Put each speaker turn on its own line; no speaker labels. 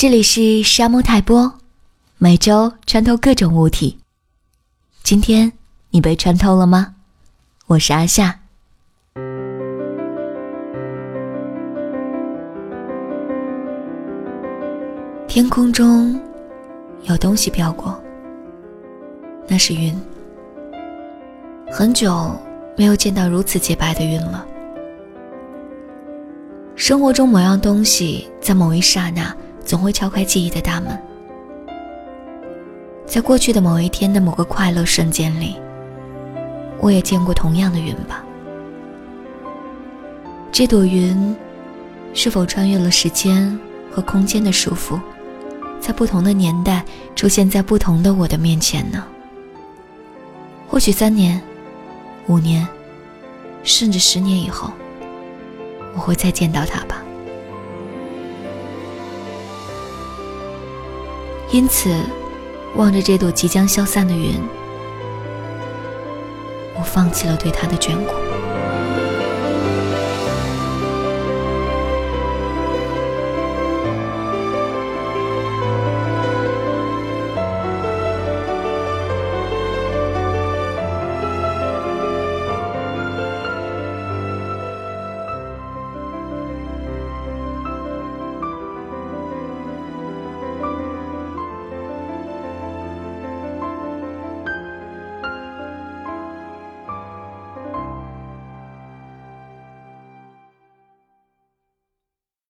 这里是沙漠泰波，每周穿透各种物体。今天你被穿透了吗？我是阿夏。天空中有东西飘过，那是云。很久没有见到如此洁白的云了。生活中某样东西在某一刹那总会敲开记忆的大门。在过去的某一天的某个快乐瞬间里，我也见过同样的云吧。这朵云是否穿越了时间和空间的束缚？在不同的年代出现在不同的我的面前呢？或许三年、五年，甚至十年以后，我会再见到他吧。因此，望着这朵即将消散的云，我放弃了对他的眷顾。